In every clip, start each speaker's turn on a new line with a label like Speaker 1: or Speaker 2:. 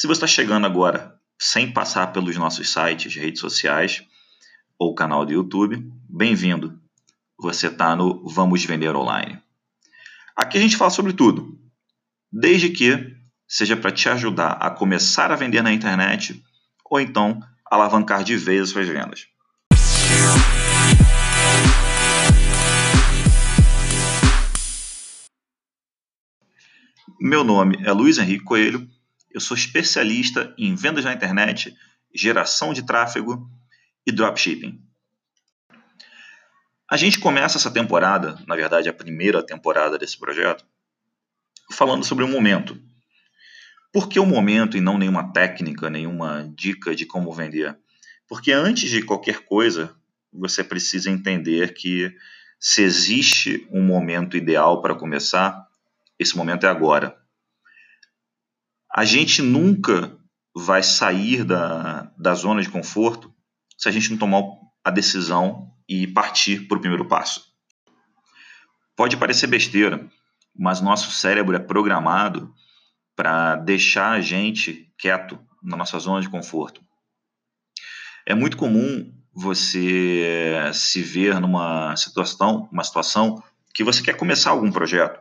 Speaker 1: Se você está chegando agora sem passar pelos nossos sites, redes sociais ou canal do YouTube, bem-vindo. Você está no Vamos Vender Online. Aqui a gente fala sobre tudo, desde que seja para te ajudar a começar a vender na internet ou então alavancar de vez as suas vendas. Meu nome é Luiz Henrique Coelho, eu sou especialista em vendas na internet, geração de tráfego e dropshipping. A gente começa essa temporada, na verdade a primeira temporada desse projeto, falando sobre o momento. Por que o momento e não nenhuma técnica, nenhuma dica de como vender? Porque antes de qualquer coisa, você precisa entender que se existe um momento ideal para começar, esse momento é agora. A gente nunca vai sair da, da zona de conforto se a gente não tomar a decisão e partir para o primeiro passo. Pode parecer besteira, mas nosso cérebro é programado para deixar a gente quieto na nossa zona de conforto. É muito comum você se ver numa situação, uma situação que você quer começar algum projeto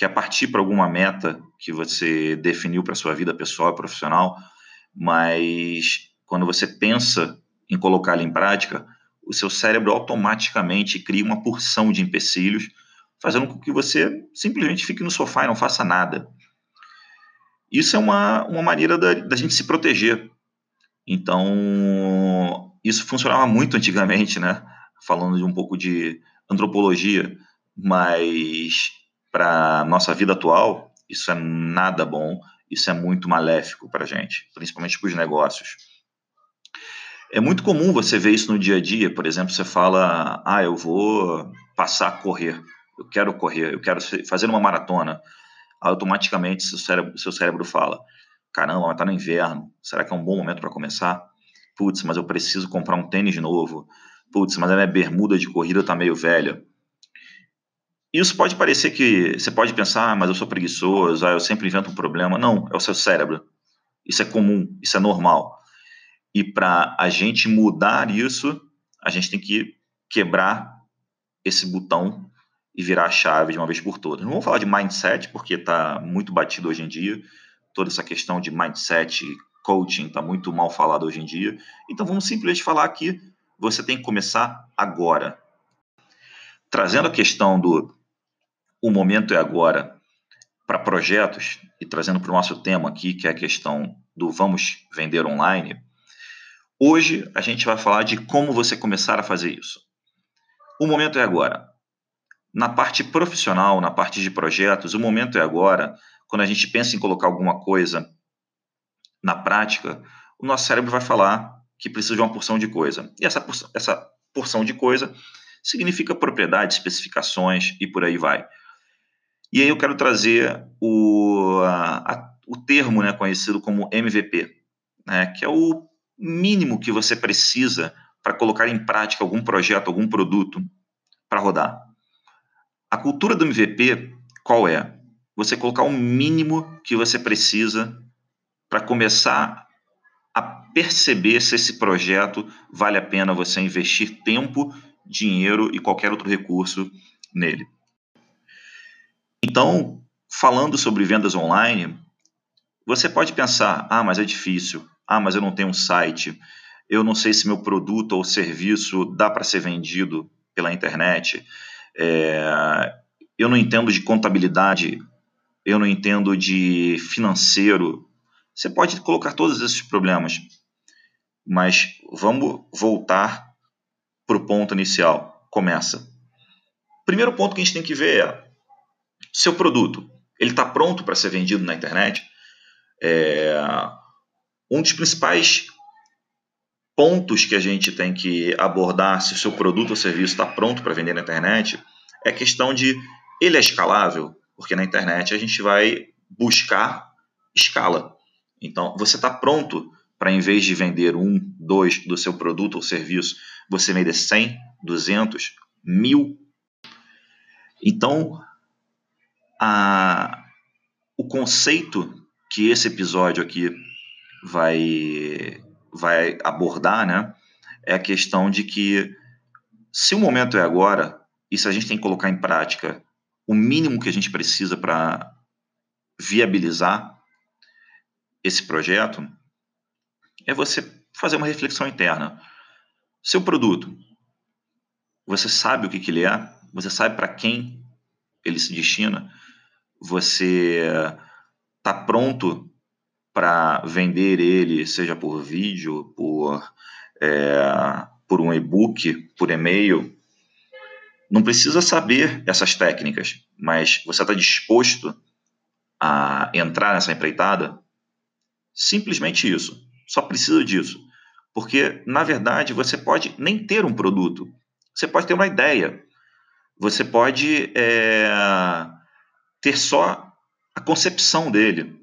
Speaker 1: quer partir para alguma meta que você definiu para sua vida pessoal e profissional, mas quando você pensa em colocá-la em prática, o seu cérebro automaticamente cria uma porção de empecilhos, fazendo com que você simplesmente fique no sofá e não faça nada. Isso é uma, uma maneira da, da gente se proteger. Então, isso funcionava muito antigamente, né? Falando de um pouco de antropologia, mas para nossa vida atual, isso é nada bom, isso é muito maléfico para a gente, principalmente para os negócios. É muito comum você ver isso no dia a dia, por exemplo, você fala, ah, eu vou passar a correr, eu quero correr, eu quero fazer uma maratona. Automaticamente seu cérebro, seu cérebro fala, caramba, mas está no inverno, será que é um bom momento para começar? Putz, mas eu preciso comprar um tênis novo. Putz, mas a minha bermuda de corrida está meio velha. Isso pode parecer que você pode pensar, ah, mas eu sou preguiçoso, ah, eu sempre invento um problema. Não, é o seu cérebro. Isso é comum, isso é normal. E para a gente mudar isso, a gente tem que quebrar esse botão e virar a chave de uma vez por todas. Não vou falar de mindset, porque está muito batido hoje em dia. Toda essa questão de mindset, coaching, está muito mal falado hoje em dia. Então vamos simplesmente falar que você tem que começar agora. Trazendo a questão do o momento é agora para projetos, e trazendo para o nosso tema aqui, que é a questão do vamos vender online, hoje a gente vai falar de como você começar a fazer isso. O momento é agora. Na parte profissional, na parte de projetos, o momento é agora, quando a gente pensa em colocar alguma coisa na prática, o nosso cérebro vai falar que precisa de uma porção de coisa. E essa porção, essa porção de coisa significa propriedades, especificações e por aí vai. E aí eu quero trazer o, a, o termo né, conhecido como MVP, né, que é o mínimo que você precisa para colocar em prática algum projeto, algum produto para rodar. A cultura do MVP, qual é? Você colocar o mínimo que você precisa para começar a perceber se esse projeto vale a pena você investir tempo, dinheiro e qualquer outro recurso nele. Então, falando sobre vendas online, você pode pensar: ah, mas é difícil, ah, mas eu não tenho um site, eu não sei se meu produto ou serviço dá para ser vendido pela internet, é, eu não entendo de contabilidade, eu não entendo de financeiro. Você pode colocar todos esses problemas, mas vamos voltar para o ponto inicial. Começa. Primeiro ponto que a gente tem que ver é seu produto, ele está pronto para ser vendido na internet? É, um dos principais pontos que a gente tem que abordar se o seu produto ou serviço está pronto para vender na internet é a questão de ele é escalável, porque na internet a gente vai buscar escala. Então, você está pronto para, em vez de vender um, dois do seu produto ou serviço, você vender 100, 200, mil? Então, a, o conceito que esse episódio aqui vai, vai abordar, né? É a questão de que se o momento é agora e se a gente tem que colocar em prática o mínimo que a gente precisa para viabilizar esse projeto, é você fazer uma reflexão interna. Seu produto, você sabe o que, que ele é? Você sabe para quem ele se destina? Você está pronto para vender ele, seja por vídeo, por, é, por um e-book, por e-mail? Não precisa saber essas técnicas, mas você está disposto a entrar nessa empreitada? Simplesmente isso. Só precisa disso. Porque, na verdade, você pode nem ter um produto. Você pode ter uma ideia. Você pode é, ter só a concepção dele.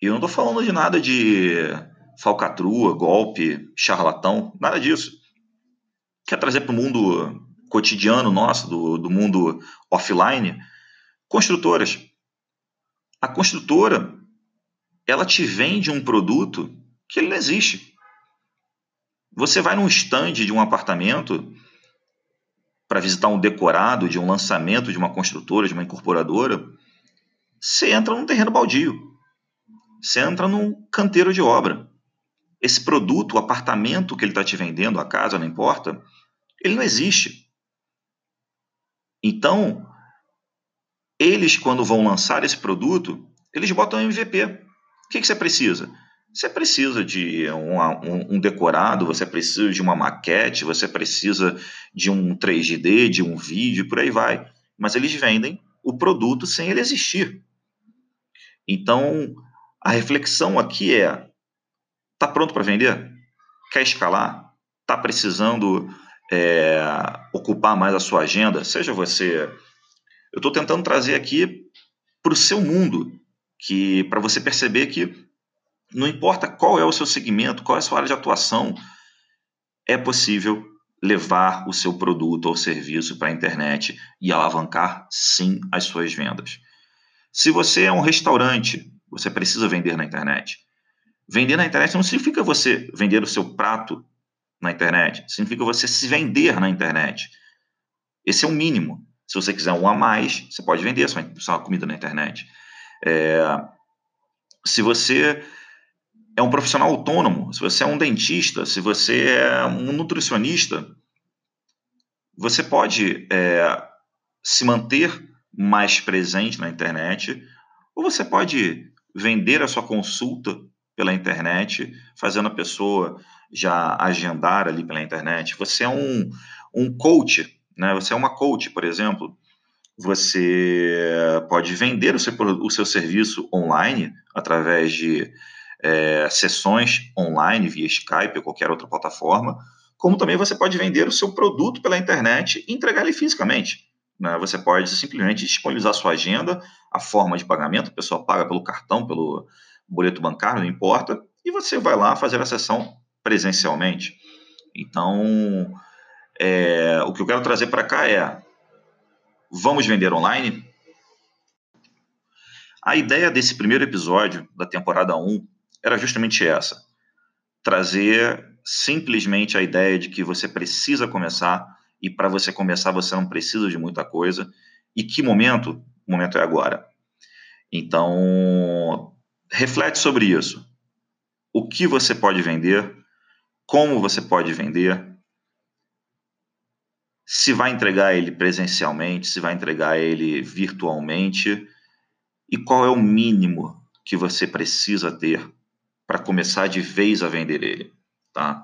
Speaker 1: E eu não estou falando de nada de falcatrua, golpe, charlatão, nada disso. Quer trazer para o mundo cotidiano nosso, do, do mundo offline, construtoras. A construtora, ela te vende um produto que ele não existe. Você vai num stand de um apartamento para visitar um decorado de um lançamento de uma construtora, de uma incorporadora, você entra num terreno baldio. Você entra num canteiro de obra. Esse produto, o apartamento que ele está te vendendo, a casa, não importa, ele não existe. Então, eles, quando vão lançar esse produto, eles botam MVP. O que, que você precisa? Você precisa de um, um, um, decorado, você precisa de uma maquete, você precisa de um 3D, de um vídeo, por aí vai. Mas eles vendem o produto sem ele existir. Então, a reflexão aqui é: está pronto para vender? Quer escalar? Está precisando é, ocupar mais a sua agenda? Seja você. Eu estou tentando trazer aqui para o seu mundo, que para você perceber que não importa qual é o seu segmento, qual é a sua área de atuação, é possível levar o seu produto ou serviço para a internet e alavancar sim as suas vendas. Se você é um restaurante, você precisa vender na internet. Vender na internet não significa você vender o seu prato na internet, significa você se vender na internet. Esse é o mínimo. Se você quiser um a mais, você pode vender sua, sua comida na internet. É, se você é um profissional autônomo, se você é um dentista, se você é um nutricionista, você pode é, se manter mais presente na internet, ou você pode vender a sua consulta pela internet, fazendo a pessoa já agendar ali pela internet. Você é um, um coach, né? Você é uma coach, por exemplo. Você pode vender o seu, o seu serviço online através de é, sessões online via Skype ou qualquer outra plataforma, como também você pode vender o seu produto pela internet e entregar ele fisicamente. Né? Você pode simplesmente disponibilizar sua agenda, a forma de pagamento, a pessoa paga pelo cartão, pelo boleto bancário, não importa, e você vai lá fazer a sessão presencialmente. Então, é, o que eu quero trazer para cá é: vamos vender online? A ideia desse primeiro episódio da temporada 1 era justamente essa: trazer simplesmente a ideia de que você precisa começar e para você começar você não precisa de muita coisa. E que momento? O momento é agora. Então, reflete sobre isso. O que você pode vender? Como você pode vender? Se vai entregar ele presencialmente, se vai entregar ele virtualmente e qual é o mínimo que você precisa ter para começar de vez a vender ele, tá?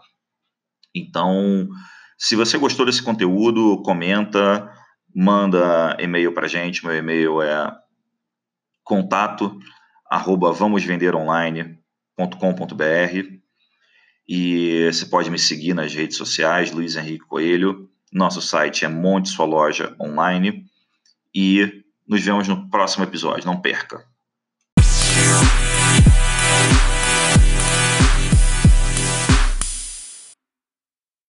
Speaker 1: Então, se você gostou desse conteúdo, comenta, manda e-mail para gente. Meu e-mail é contato arroba vamosvenderonline.com.br e você pode me seguir nas redes sociais, Luiz Henrique Coelho. Nosso site é Monte Sua Loja Online e nos vemos no próximo episódio. Não perca!